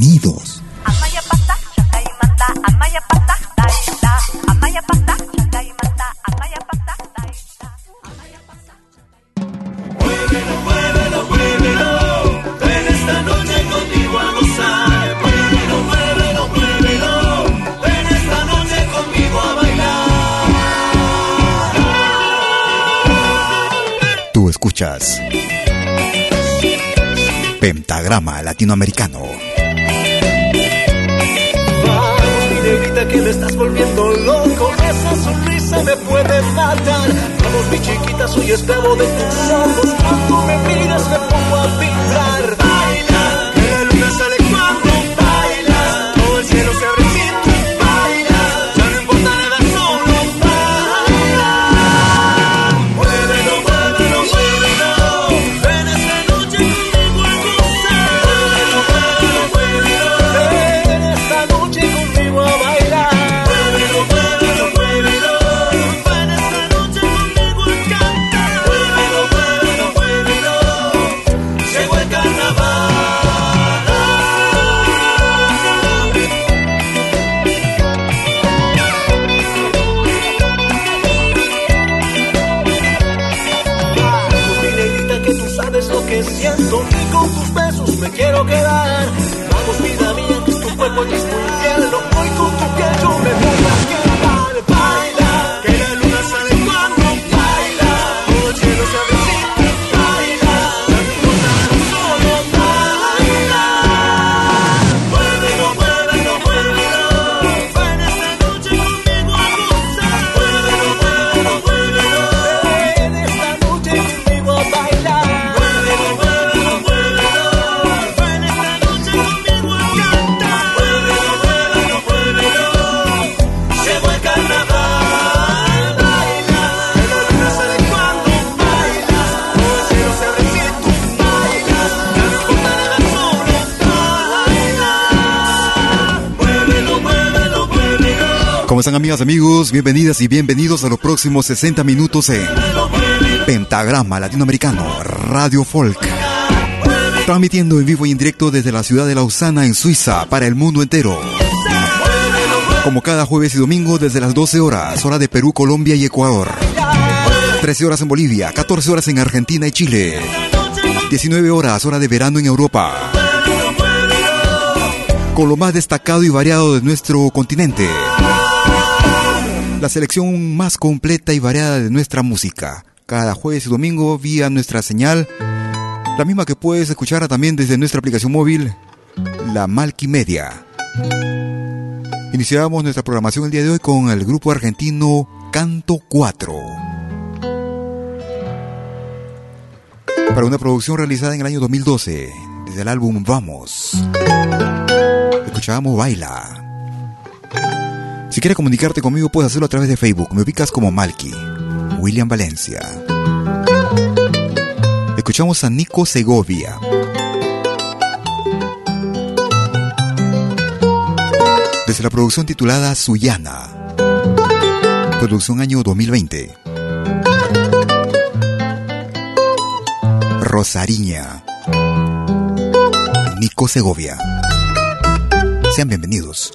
Bienvenidos. Tú escuchas Pentagrama Latinoamericano. Que me estás volviendo loco. Esa sonrisa me puede matar. Vamos, mi chiquita, soy esclavo de tus ojos. Cuando me miras, me pongo a vibrar. Baila, ¿Cómo están amigas, amigos? Bienvenidas y bienvenidos a los próximos 60 minutos en Pentagrama Latinoamericano, Radio Folk. Transmitiendo en vivo y en directo desde la ciudad de Lausana, en Suiza, para el mundo entero. Como cada jueves y domingo desde las 12 horas, hora de Perú, Colombia y Ecuador. 13 horas en Bolivia, 14 horas en Argentina y Chile. 19 horas, hora de verano en Europa. Con lo más destacado y variado de nuestro continente. La selección más completa y variada de nuestra música. Cada jueves y domingo vía nuestra señal. La misma que puedes escuchar también desde nuestra aplicación móvil, la Malky Media. Iniciamos nuestra programación el día de hoy con el grupo argentino Canto 4. Para una producción realizada en el año 2012, desde el álbum Vamos. Escuchábamos Baila. Si quieres comunicarte conmigo, puedes hacerlo a través de Facebook. Me ubicas como Malky, William Valencia. Escuchamos a Nico Segovia. Desde la producción titulada Suyana. Producción año 2020. Rosariña. Nico Segovia. Sean bienvenidos.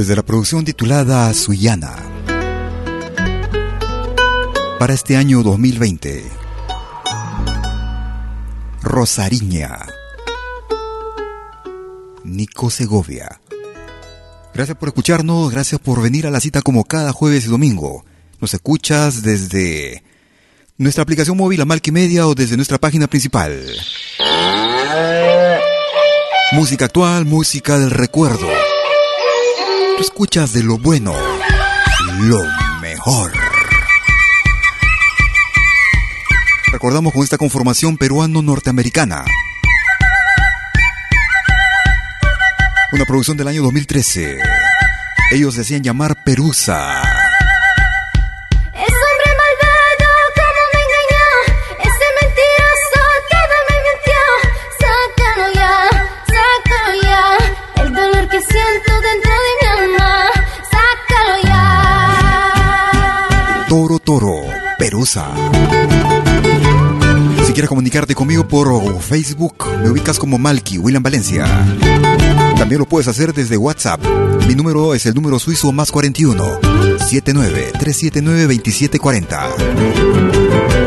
Desde la producción titulada Suyana. Para este año 2020, Rosariña, Nico Segovia. Gracias por escucharnos, gracias por venir a la cita como cada jueves y domingo. Nos escuchas desde nuestra aplicación móvil Amalki Media o desde nuestra página principal. Música actual, música del recuerdo escuchas de lo bueno, lo mejor. Recordamos con esta conformación peruano-norteamericana. Una producción del año 2013. Ellos decían llamar Perusa. Toro, Perusa. Si quieres comunicarte conmigo por Facebook, me ubicas como Malky, William Valencia. También lo puedes hacer desde WhatsApp. Mi número es el número suizo más 41 79 379 2740.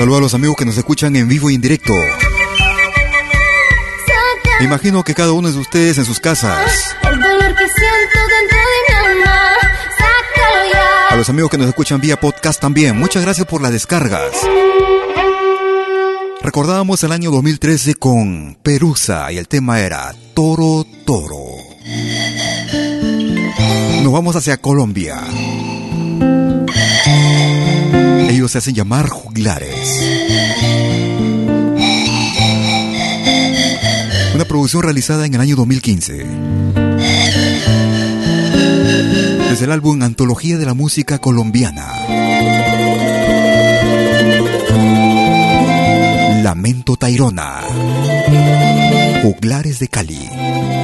Saludo a los amigos que nos escuchan en vivo y en directo. Me imagino que cada uno de ustedes en sus casas. A los amigos que nos escuchan vía podcast también, muchas gracias por las descargas. Recordábamos el año 2013 con Perusa y el tema era Toro Toro. Nos vamos hacia Colombia. Ellos se hacen llamar juglares. Una producción realizada en el año 2015. Desde el álbum Antología de la Música Colombiana. Lamento Tairona. Juglares de Cali.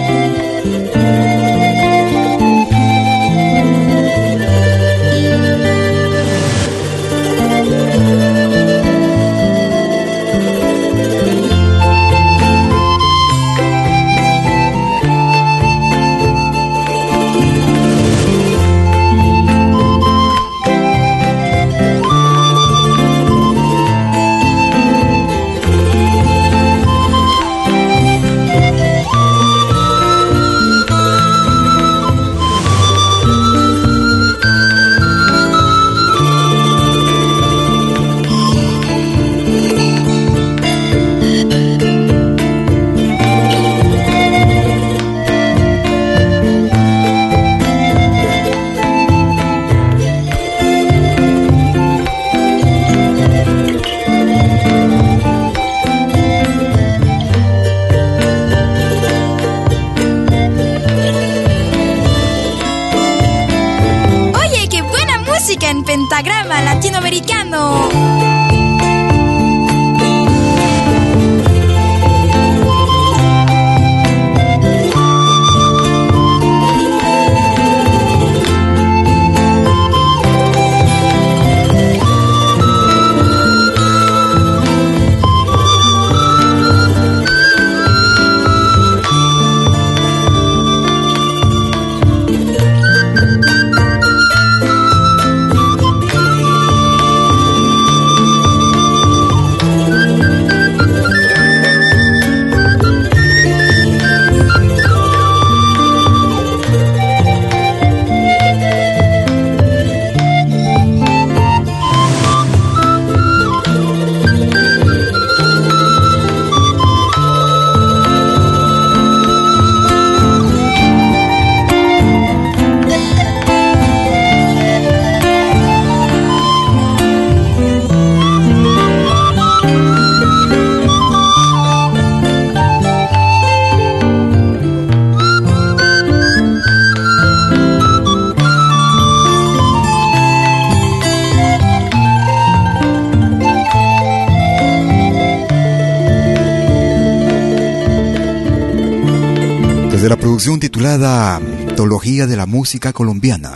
De la Música Colombiana.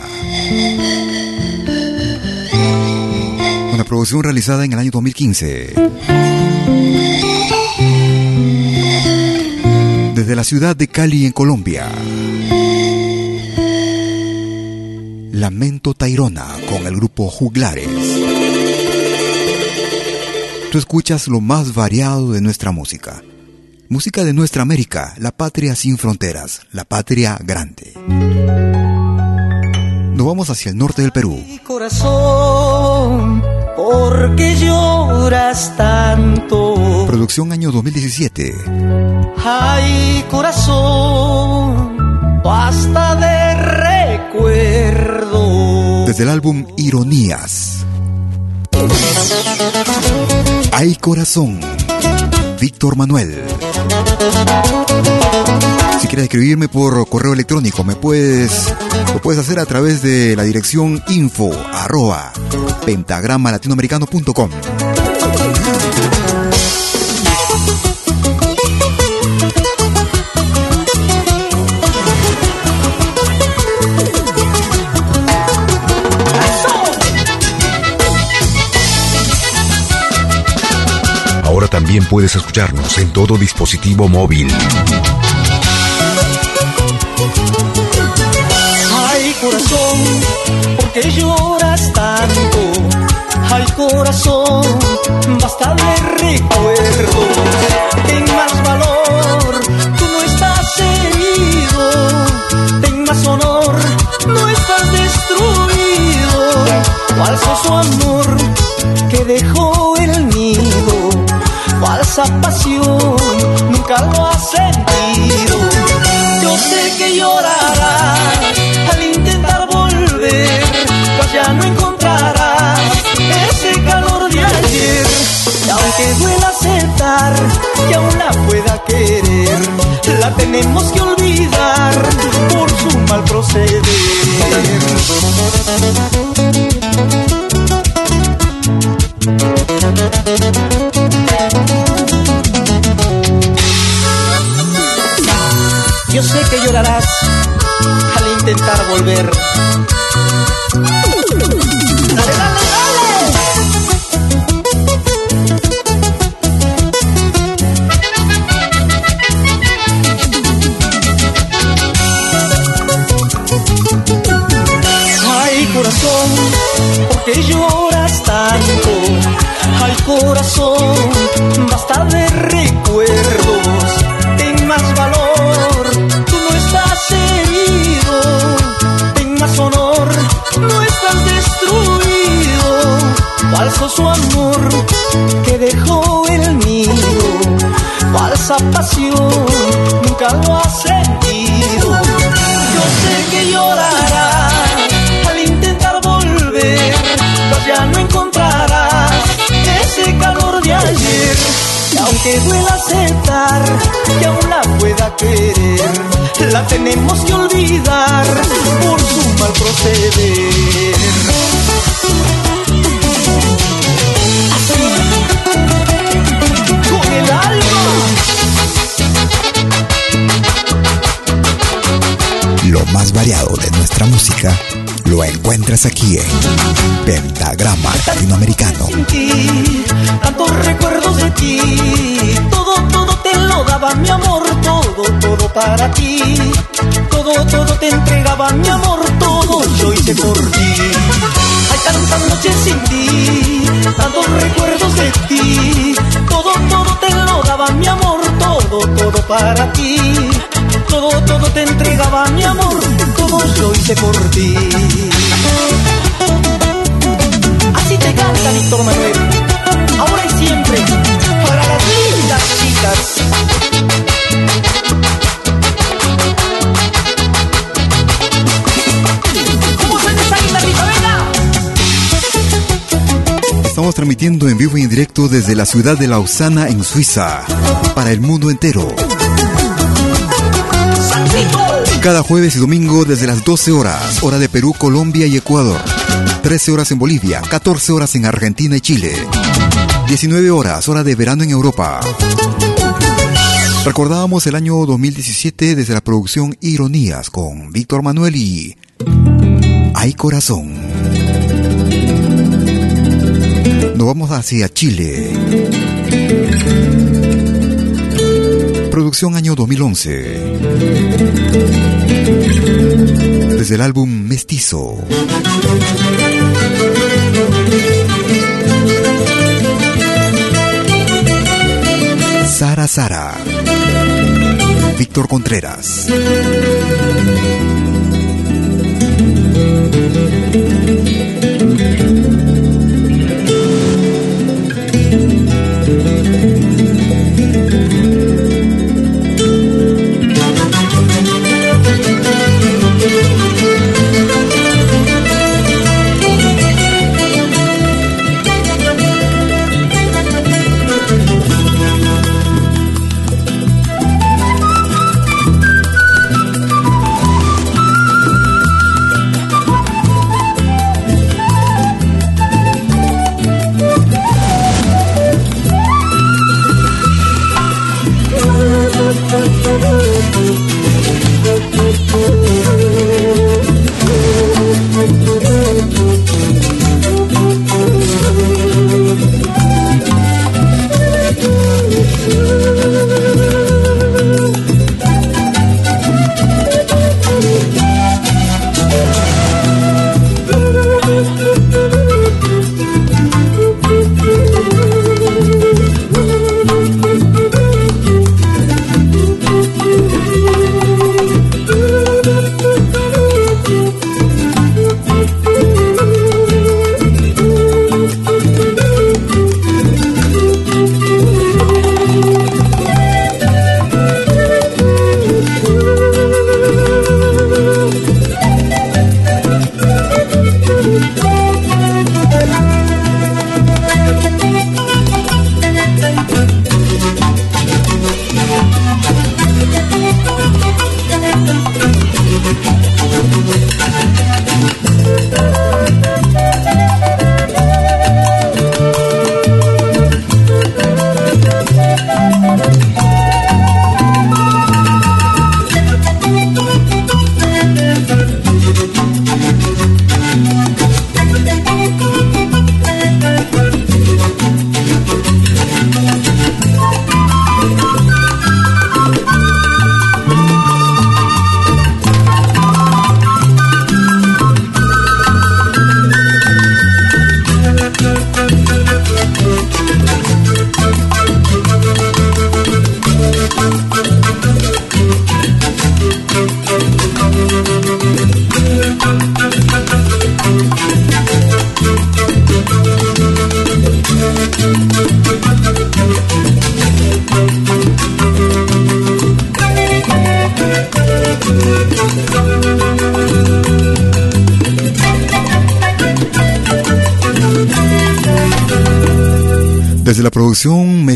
Una producción realizada en el año 2015. Desde la ciudad de Cali, en Colombia. Lamento Tairona con el grupo Juglares. Tú escuchas lo más variado de nuestra música. Música de nuestra América, la patria sin fronteras, la patria grande. Nos vamos hacia el norte del Perú. corazón, ¿por qué lloras tanto? Producción año 2017. Ay, corazón, basta de recuerdo. Desde el álbum Ironías. Ay, corazón. Víctor Manuel. Si quieres escribirme por correo electrónico, me puedes, lo puedes hacer a través de la dirección info. Ahora también puedes escucharnos en todo dispositivo móvil. Ay, corazón, ¿por qué lloras tanto? Ay, corazón, basta de recuerdo. Ten más valor, tú no estás herido. Ten más honor, no estás destruido. Falso su amor que dejó. Falsa pasión, nunca lo has sentido. Yo sé que llorarás al intentar volver, pues ya no encontrarás ese calor de ayer. Y aunque duela aceptar que aún la pueda querer, la tenemos que olvidar por su mal proceder. Al intentar volver. Pasión, nunca lo has sentido. Yo sé que llorarás al intentar volver, pues ya no encontrarás ese calor de ayer. Y aunque duela aceptar que aún la pueda querer, la tenemos que olvidar por su mal proceder. Más variado de nuestra música lo encuentras aquí en Pentagrama Latinoamericano. sin ti, tantos recuerdos de ti. Todo, todo te lo daba mi amor, todo, todo para ti. Todo, todo te entregaba mi amor, todo yo hice por ti. Hay tantas noches sin ti, tantos recuerdos de ti. Todo, todo te lo daba mi amor, todo, todo para ti. Todo, todo te entregaba mi amor, todo yo hice por ti. Así te canta Víctor Manuel. Ahora y siempre, para las lindas chicas. Estamos transmitiendo en vivo y en directo desde la ciudad de Lausana, en Suiza, para el mundo entero. Cada jueves y domingo desde las 12 horas, hora de Perú, Colombia y Ecuador. 13 horas en Bolivia, 14 horas en Argentina y Chile. 19 horas, hora de verano en Europa. Recordábamos el año 2017 desde la producción Ironías con Víctor Manuel y Hay Corazón. Nos vamos hacia Chile. Producción año 2011. Desde el álbum Mestizo. Sara Sara. Víctor Contreras.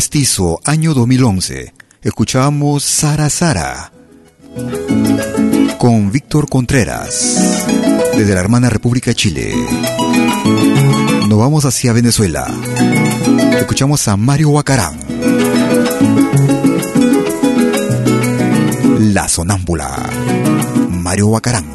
Mestizo, año 2011, escuchamos Sara Sara con Víctor Contreras, desde la hermana República Chile. Nos vamos hacia Venezuela. Escuchamos a Mario Huacarán. La sonámbula. Mario Huacarán.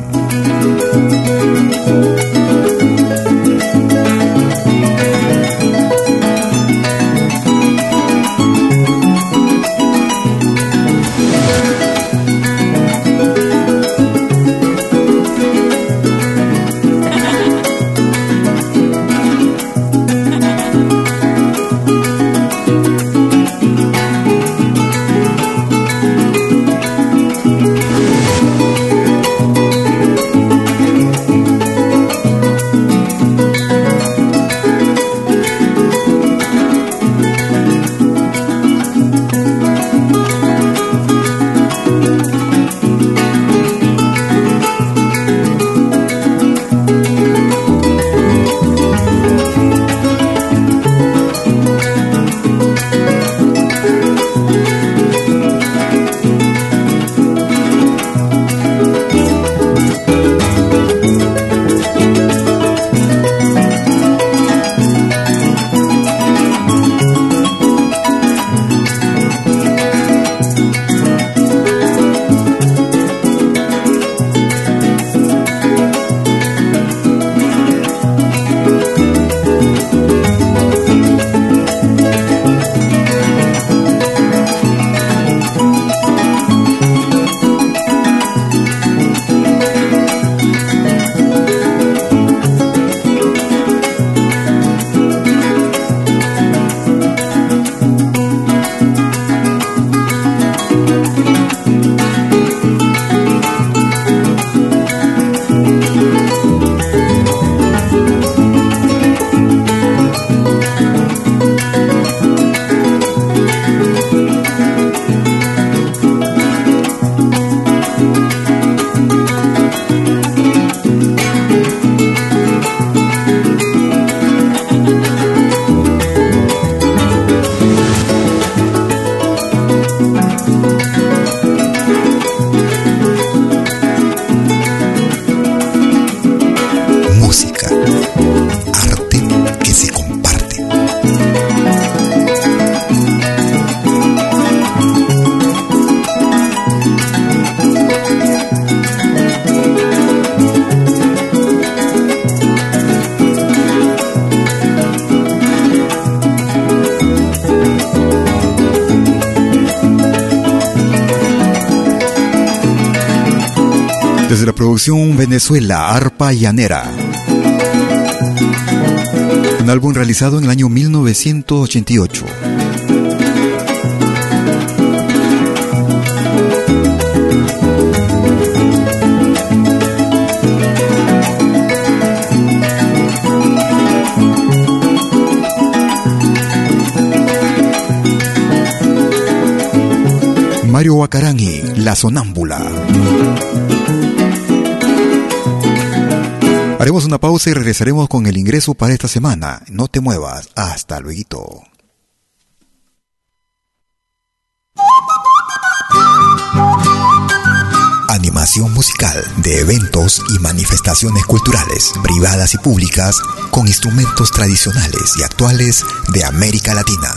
Venezuela, Arpa Llanera. Un álbum realizado en el año 1988. Mario Wacarangi, La Sonámbula. Haremos una pausa y regresaremos con el ingreso para esta semana. No te muevas. Hasta luego. Animación musical de eventos y manifestaciones culturales, privadas y públicas, con instrumentos tradicionales y actuales de América Latina.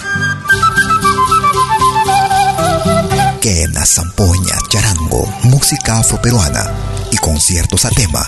Quena, zampoña, charango, música afroperuana y conciertos a tema.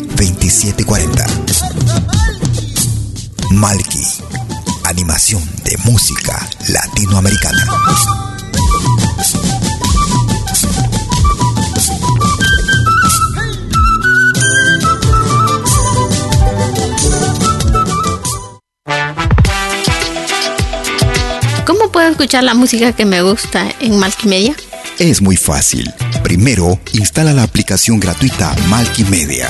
2740. Malki, animación de música latinoamericana. puedo escuchar la música que me gusta en Malkimedia? Es muy fácil. Primero, instala la aplicación gratuita Malkimedia.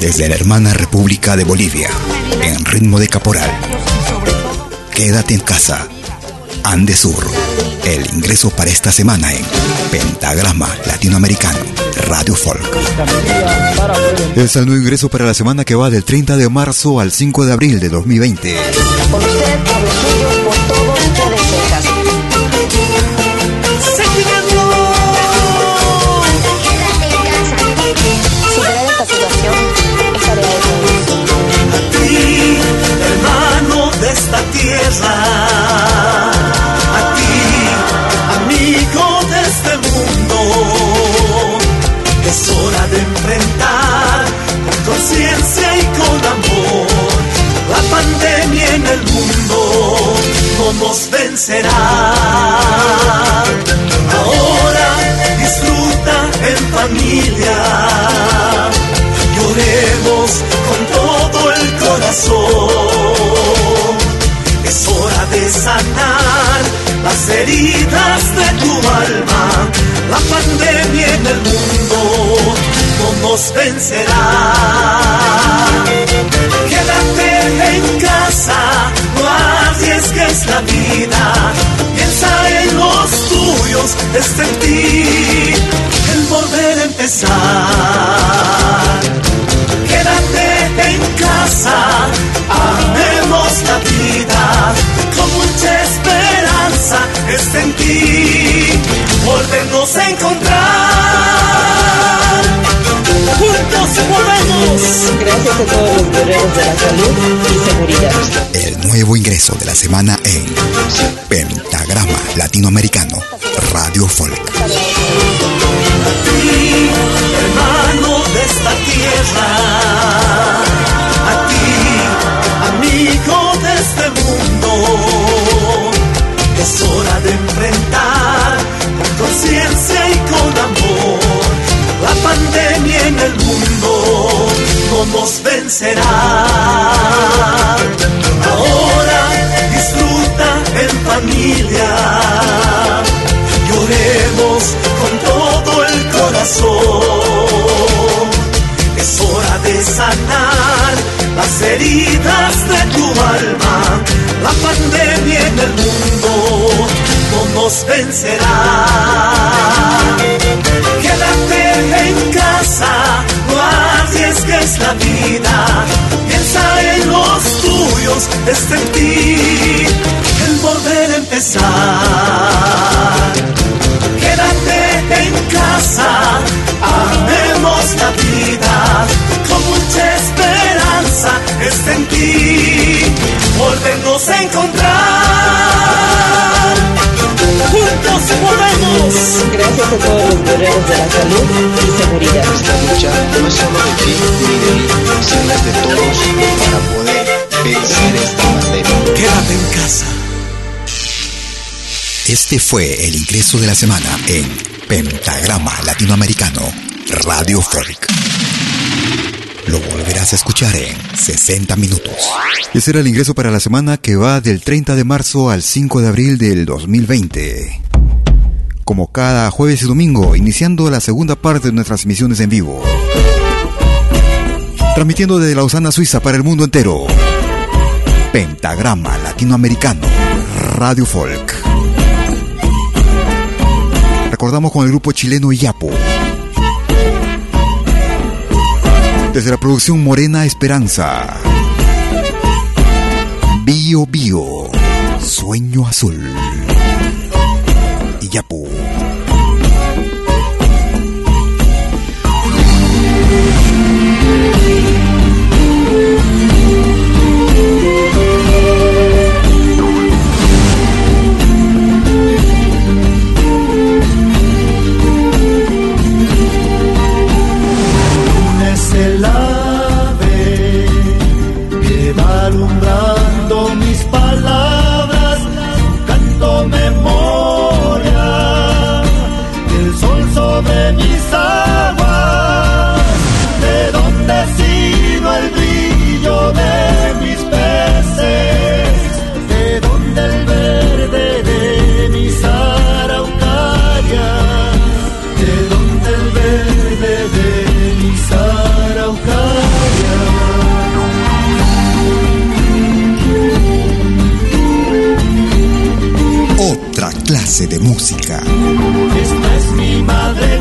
Desde la hermana República de Bolivia, en ritmo de caporal. Quédate en casa. Andesur. El ingreso para esta semana en Pentagrama Latinoamericano Radio Folk. Es el nuevo ingreso para la semana que va del 30 de marzo al 5 de abril de 2020. Por usted, por No nos vencerá. Ahora disfruta en familia. Lloremos con todo el corazón. Es hora de sanar las heridas de tu alma. La pandemia en el mundo no nos vencerá. Quédate en casa, arriesgues la vida. Piensa en los tuyos, es en ti el volver a empezar. Quédate en casa, amemos la vida, con mucha esperanza es en ti, volvernos a encontrar. Juntos volvemos. Gracias a todos los guerreros de la salud y seguridad. El nuevo ingreso de la semana en Pentagrama Latinoamericano Radio Folk. ti, hermano de esta tierra, nos vencerá. Ahora disfruta en familia lloremos con todo el corazón. Es hora de sanar las heridas de tu alma. La pandemia en el mundo no nos vencerá. Quédate en casa, arriesgues la vida. Piensa en los tuyos, es en ti el volver a empezar. Quédate en casa, amemos la vida, con mucha esperanza es en ti, volvernos a encontrar. Juntos volvemos. Gracias a todos los guerreros de la salud y seguridad. Esta lucha no es solo de ti ni de mí, sino es de todos para poder vencer esta pandemia. Quédate en casa. Este fue el ingreso de la semana en Pentagrama Latinoamericano, Radio Folk. Lo volverás a escuchar en 60 minutos. Ese era el ingreso para la semana que va del 30 de marzo al 5 de abril del 2020. Como cada jueves y domingo, iniciando la segunda parte de nuestras emisiones en vivo. Transmitiendo desde Lausana, Suiza para el mundo entero. Pentagrama Latinoamericano, Radio Folk. Recordamos con el grupo chileno Iyapo. Desde la producción Morena Esperanza. Bio Bio. Sueño Azul. De música. Esta es mi madre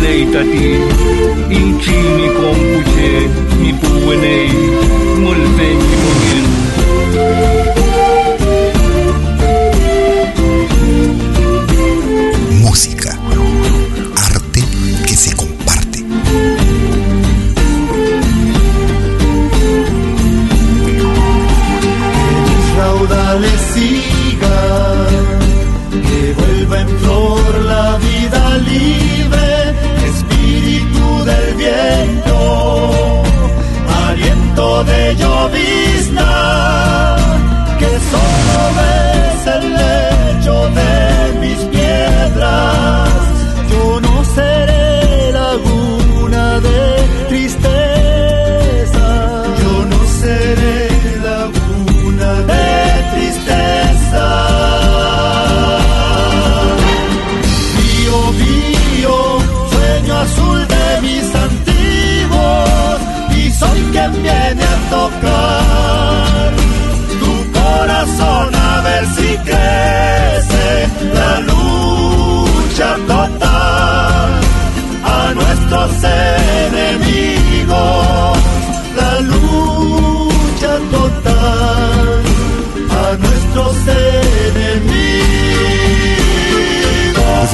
mongile tati inchi ni kompuche ni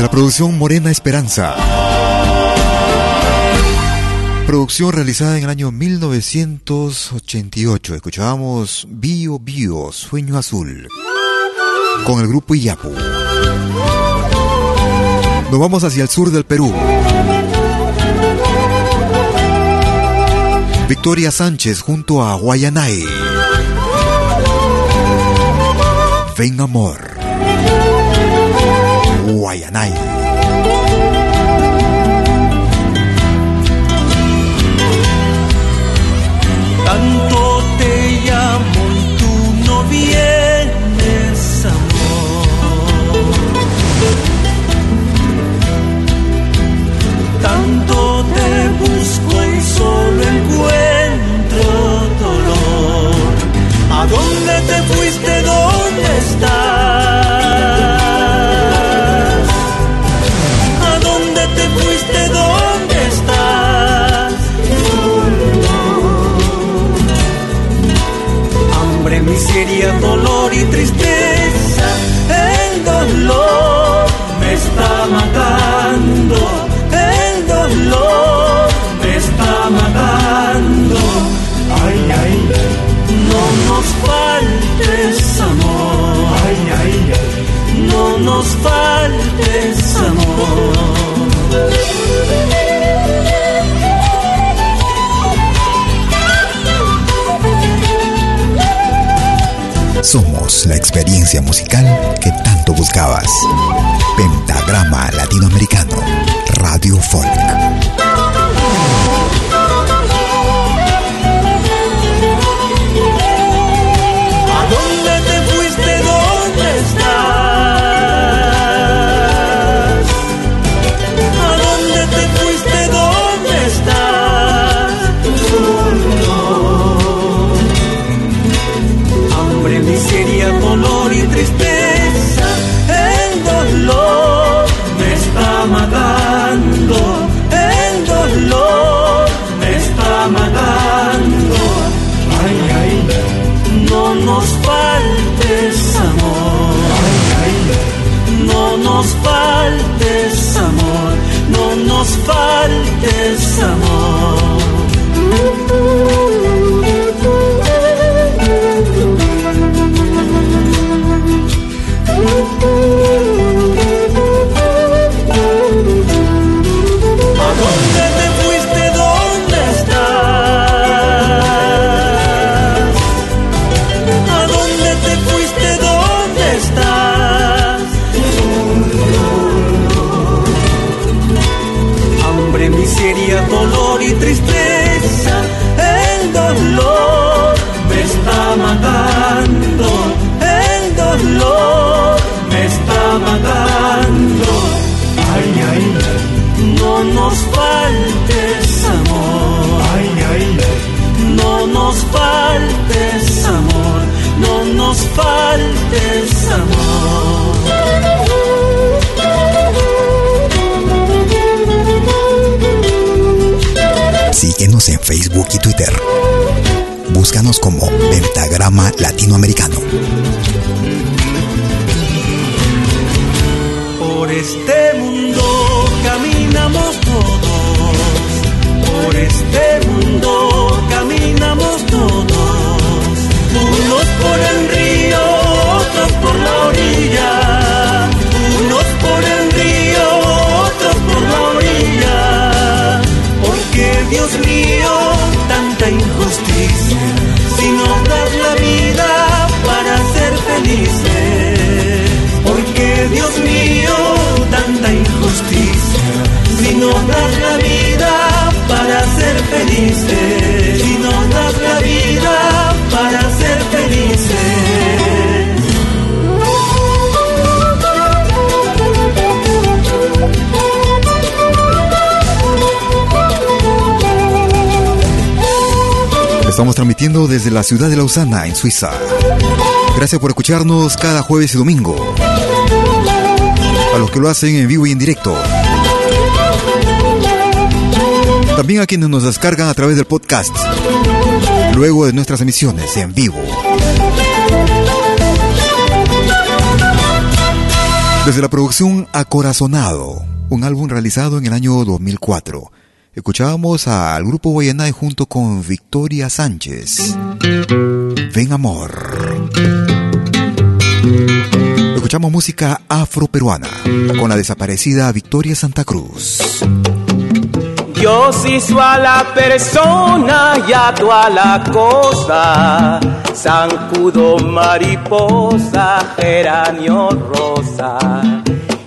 la producción Morena Esperanza. Producción realizada en el año 1988. Escuchábamos Bio Bio, Sueño Azul, con el grupo Iyapu. Nos vamos hacia el sur del Perú. Victoria Sánchez junto a Guayanay. Ven amor. Guayanay. Tanto te llamo y tú no vienes, amor. Tanto te busco y solo encuentro dolor. ¿A dónde te fuiste? ¿Dónde estás? Miseria, dolor y tristeza. La experiencia musical que tanto buscabas. Pentagrama Latinoamericano, Radio Folk. Matando. El dolor me está matando. Ay, ay, no nos faltes amor. Ay, ay, no nos faltes amor. No nos faltes Síguenos en Facebook y Twitter. Búscanos como Pentagrama Latinoamericano. Por este mundo caminamos todos. Por este mundo caminamos todos. Unos por el río, otros por la orilla. Unos por el río, otros por la orilla. Porque Dios mío, tanta injusticia. Nos das la vida para ser felices. Si nos das la vida para ser felices. Estamos transmitiendo desde la ciudad de Lausana, en Suiza. Gracias por escucharnos cada jueves y domingo. A los que lo hacen en vivo y en directo. También a quienes nos descargan a través del podcast. Luego de nuestras emisiones en vivo. Desde la producción Acorazonado, un álbum realizado en el año 2004. Escuchábamos al grupo Guayanay junto con Victoria Sánchez. Ven amor. Escuchamos música afroperuana con la desaparecida Victoria Santa Cruz. Sí soy a la persona y a toda la cosa, zancudo, mariposa, geranio, rosa.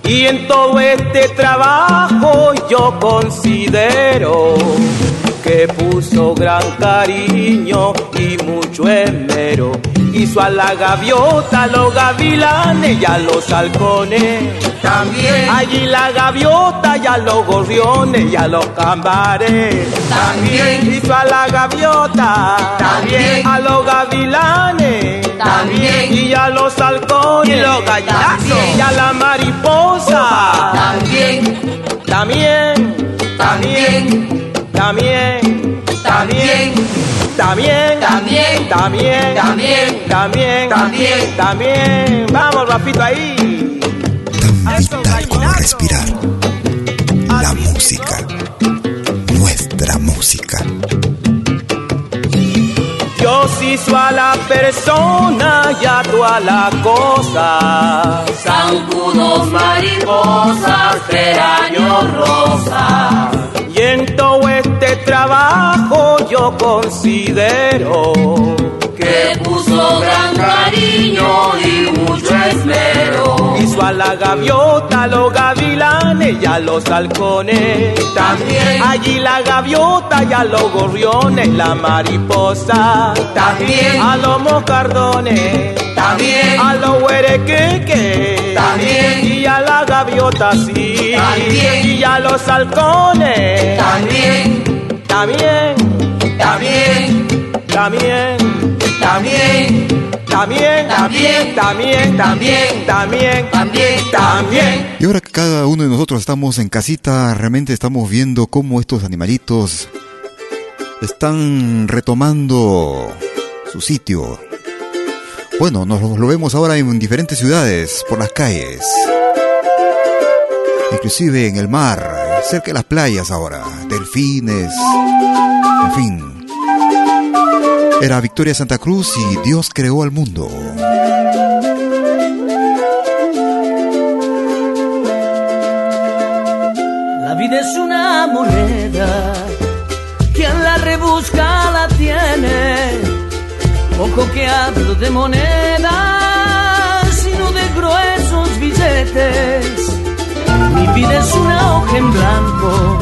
Y en todo este trabajo yo considero que puso gran cariño y mucho esmero. Hizo a la gaviota, a los gavilanes y a los halcones. También. Allí la gaviota y a los gorriones y a los cambares. También. Hizo a la gaviota. También. A los gavilanes. También. Y a los halcones. Y los gallinazos. Y a la mariposa. También. También. También. También también, también, también, también, también, también, también, también. Vamos, rapito ahí. Tan vital como respirar. La música. Nuestra música. Dios hizo a la persona y a toda la cosa. Zancudos, mariposas, peraños, rosas. Y en todo este trabajo yo considero que puso gran cariño y mucho esmero. Hizo a la gaviota, a los gavilanes y a los halcones. También. Allí la gaviota y a los gorriones, la mariposa. También. A los moscardones. También. A los huerequeques. También. Y a la gaviota sí. También. Y a los halcones. También. También. También. También. También. También, También. también, También. también, También. Y ahora que cada uno de nosotros estamos en casita, realmente estamos viendo cómo estos animalitos están retomando su sitio. Bueno, nos lo vemos ahora en diferentes ciudades, por las calles. Inclusive en el mar, cerca de las playas ahora, delfines, en fin. Era Victoria Santa Cruz y Dios creó al mundo. La vida es una moneda, quien la rebusca la tiene. Poco que hablo de monedas, sino de gruesos billetes. Mi vida es una hoja en blanco,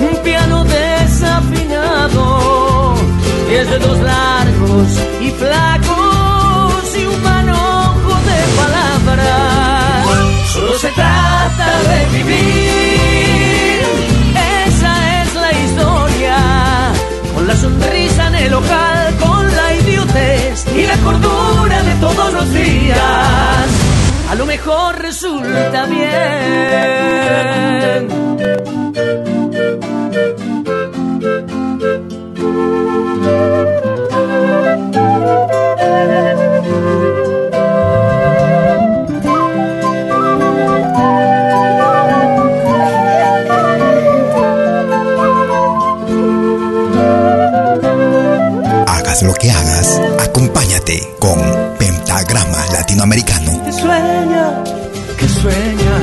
un piano desafinado, diez dedos largos y flacos y un manojo de palabras. Solo se trata de vivir, esa es la historia, con la sonrisa en el ojal, con la idiotez y la cordura de todos los días. A lo mejor resulta bien. Hagas lo que hagas, acompáñate con Pentagrama Latinoamericano. que sueña, que sueña.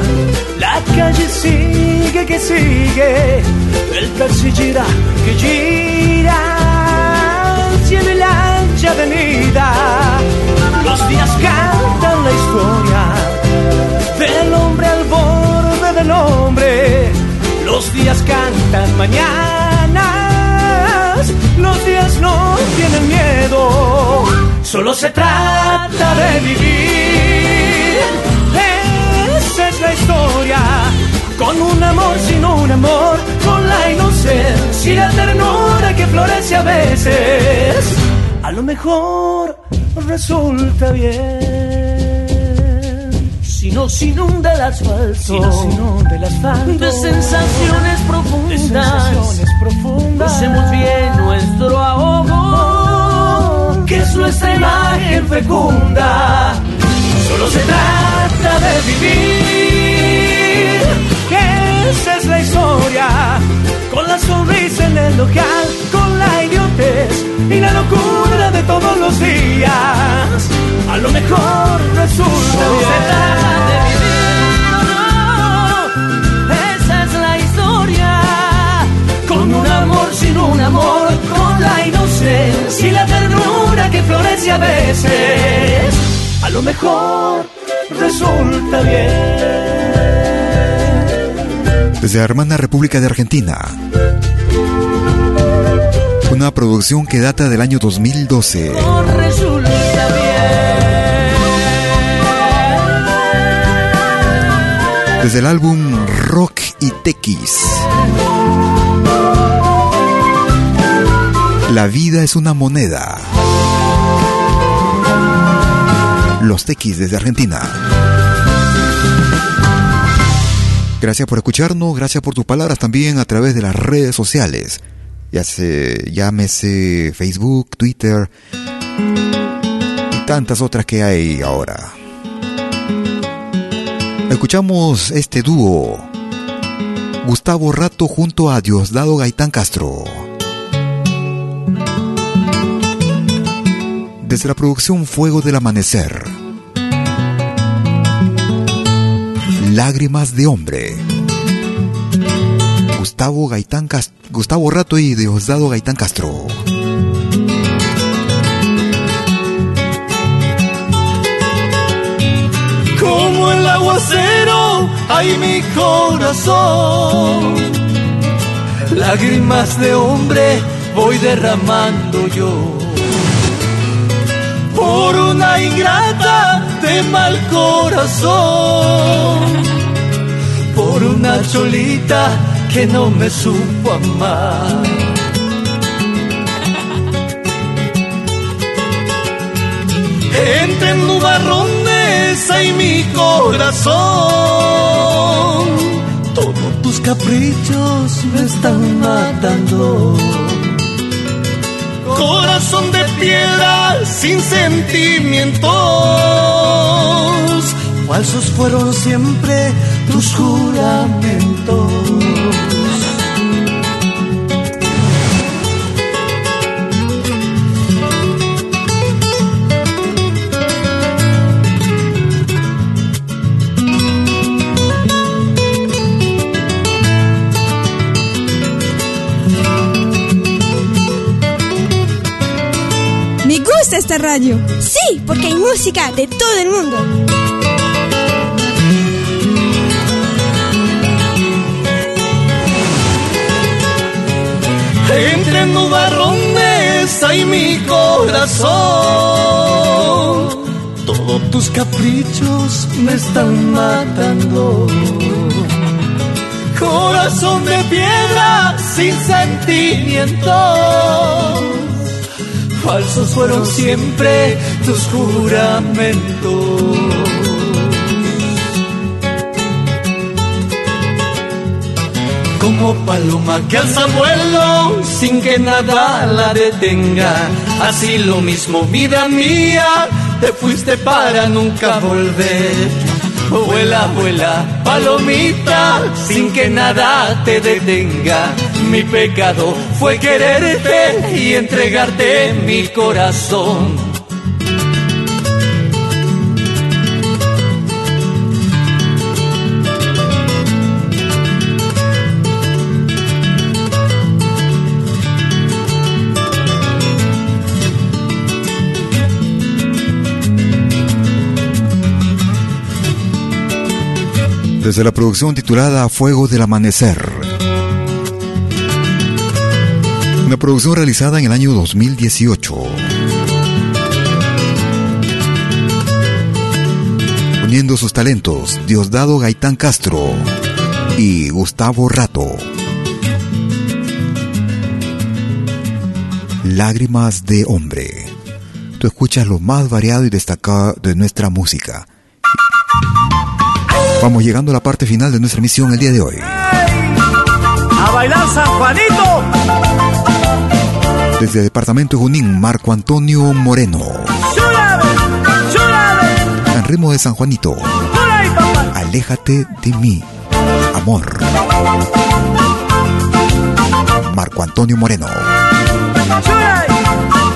La calle sigue, que sigue. El taxi gira, que gira. Y la ancha avenida. Los días cantan la historia del hombre al borde del hombre. Los días cantan mañanas. Los días no tienen miedo. Solo se trata de vivir. Esa es la historia. Con un amor sin un amor. Con la inocencia y la ternura que florece a veces. A lo mejor resulta bien. Si no se inunda el asfalto. Si no se inunda el asfalto. De sensaciones profundas. De sensaciones profundas. Hacemos bien nuestro ahogo. Es nuestra imagen fecunda. Solo se trata de vivir. Esa es la historia. Con la sonrisa en el local. Con la idiotez y la locura de todos los días. A lo mejor resulta bien. Se trata de vivir. Con la inocencia y la ternura que florece a veces, a lo mejor resulta bien. Desde la hermana República de Argentina. Una producción que data del año 2012. Desde el álbum Rock y Tequis. La vida es una moneda. Los Tequis desde Argentina. Gracias por escucharnos, gracias por tus palabras también a través de las redes sociales. Ya se llámese Facebook, Twitter y tantas otras que hay ahora. Escuchamos este dúo. Gustavo Rato junto a Diosdado Gaitán Castro. Desde la producción Fuego del Amanecer. Lágrimas de Hombre. Gustavo Gaitán Gustavo Rato y Diosdado Gaitán Castro. Como el aguacero hay mi corazón. Lágrimas de hombre voy derramando yo. Por una ingrata de mal corazón. Por una cholita que no me supo amar. Entre nubarrones hay mi corazón. Todos tus caprichos me están matando. Corazón de piedra sin sentimientos. Falsos fueron siempre tus juramentos. Radio. Sí, porque hay música de todo el mundo. Entre nubarrones hay mi corazón. Todos tus caprichos me están matando. Corazón de piedra sin sentimientos. Falsos fueron siempre tus juramentos. como paloma que alza vuelo sin que nada la detenga. Así lo mismo, vida mía, te fuiste para nunca volver. Vuela, vuela, palomita, sin que nada te detenga. Mi pecado fue quererte y entregarte mi corazón. Desde la producción titulada Fuego del Amanecer. Una producción realizada en el año 2018. Uniendo sus talentos, Diosdado Gaitán Castro y Gustavo Rato. Lágrimas de hombre. Tú escuchas lo más variado y destacado de nuestra música. Vamos llegando a la parte final de nuestra emisión el día de hoy. ¡A bailar San Juanito! Desde el departamento de Junín, Marco Antonio Moreno. En ritmo de San Juanito. Aléjate de mí, amor. Marco Antonio Moreno.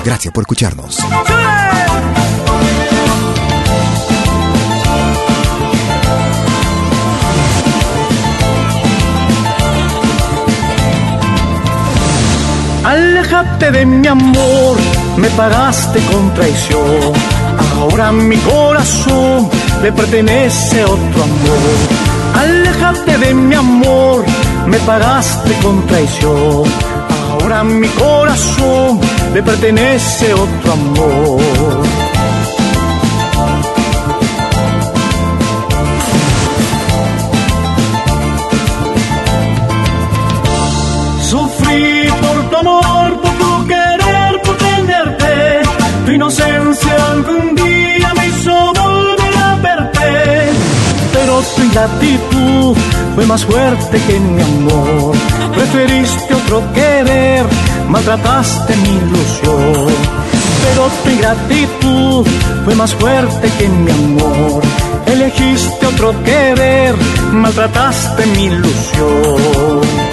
Gracias por escucharnos. Aléjate de mi amor, me pagaste con traición. Ahora mi corazón le pertenece a otro amor. Aléjate de mi amor, me pagaste con traición. Ahora mi corazón le pertenece a otro amor. Algún día me hizo volver a verte. Pero tu ingratitud fue más fuerte que mi amor. Preferiste otro querer, maltrataste mi ilusión. Pero tu ingratitud fue más fuerte que mi amor. Elegiste otro querer, maltrataste mi ilusión.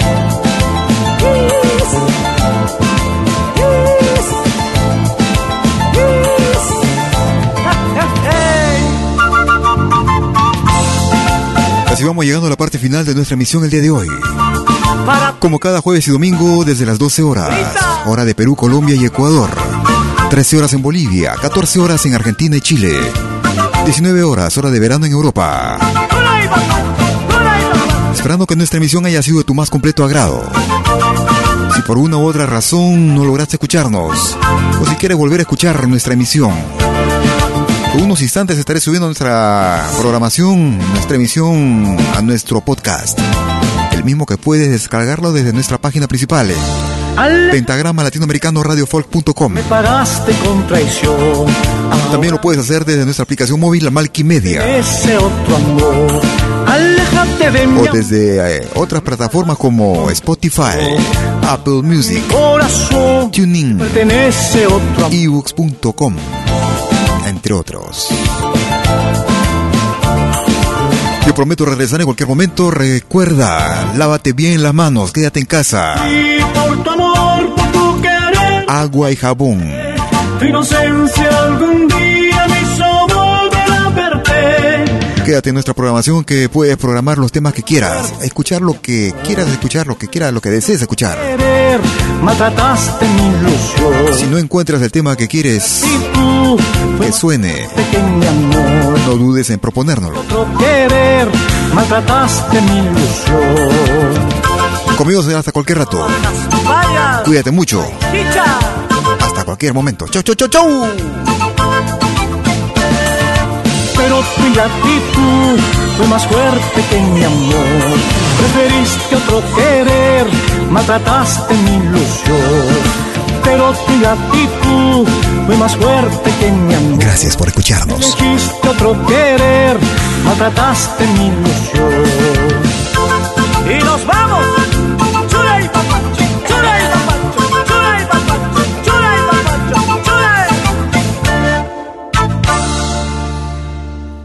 Así vamos llegando a la parte final de nuestra emisión el día de hoy. Como cada jueves y domingo desde las 12 horas, hora de Perú, Colombia y Ecuador. 13 horas en Bolivia, 14 horas en Argentina y Chile. 19 horas, hora de verano en Europa. Esperando que nuestra emisión haya sido de tu más completo agrado. Si por una u otra razón no lograste escucharnos, o si quieres volver a escuchar nuestra emisión, en unos instantes estaré subiendo nuestra programación, nuestra emisión a nuestro podcast. El mismo que puedes descargarlo desde nuestra página principal. Pentagrama Latinoamericano Radiofolk.com. Me pagaste con traición. También lo puedes hacer desde nuestra aplicación móvil, la Malquimedia. Ese otro amor. Aléjate de mí. O desde eh, otras plataformas como Spotify, Apple Music, Corazón. TuneIn, ebooks.com, otros. Yo prometo regresar en cualquier momento. Recuerda, lávate bien las manos, quédate en casa. Y por tu amor, por tu querer. Agua y jabón. Tu inocencia algún día Quédate en nuestra programación que puedes programar los temas que quieras, escuchar lo que quieras escuchar, lo que quieras, lo que desees escuchar. Si no encuentras el tema que quieres que suene, no dudes en proponérnoslo. Conmigo será hasta cualquier rato. Cuídate mucho. Hasta cualquier momento. Chau, chau, chau, chau. Pero tu ingratitud fue más fuerte que mi amor. Preferiste otro querer, maltrataste mi ilusión. Pero tu ingratitud fue más fuerte que mi amor. Gracias por escucharnos. Elegiste otro querer, maltrataste mi ilusión. Y nos vamos.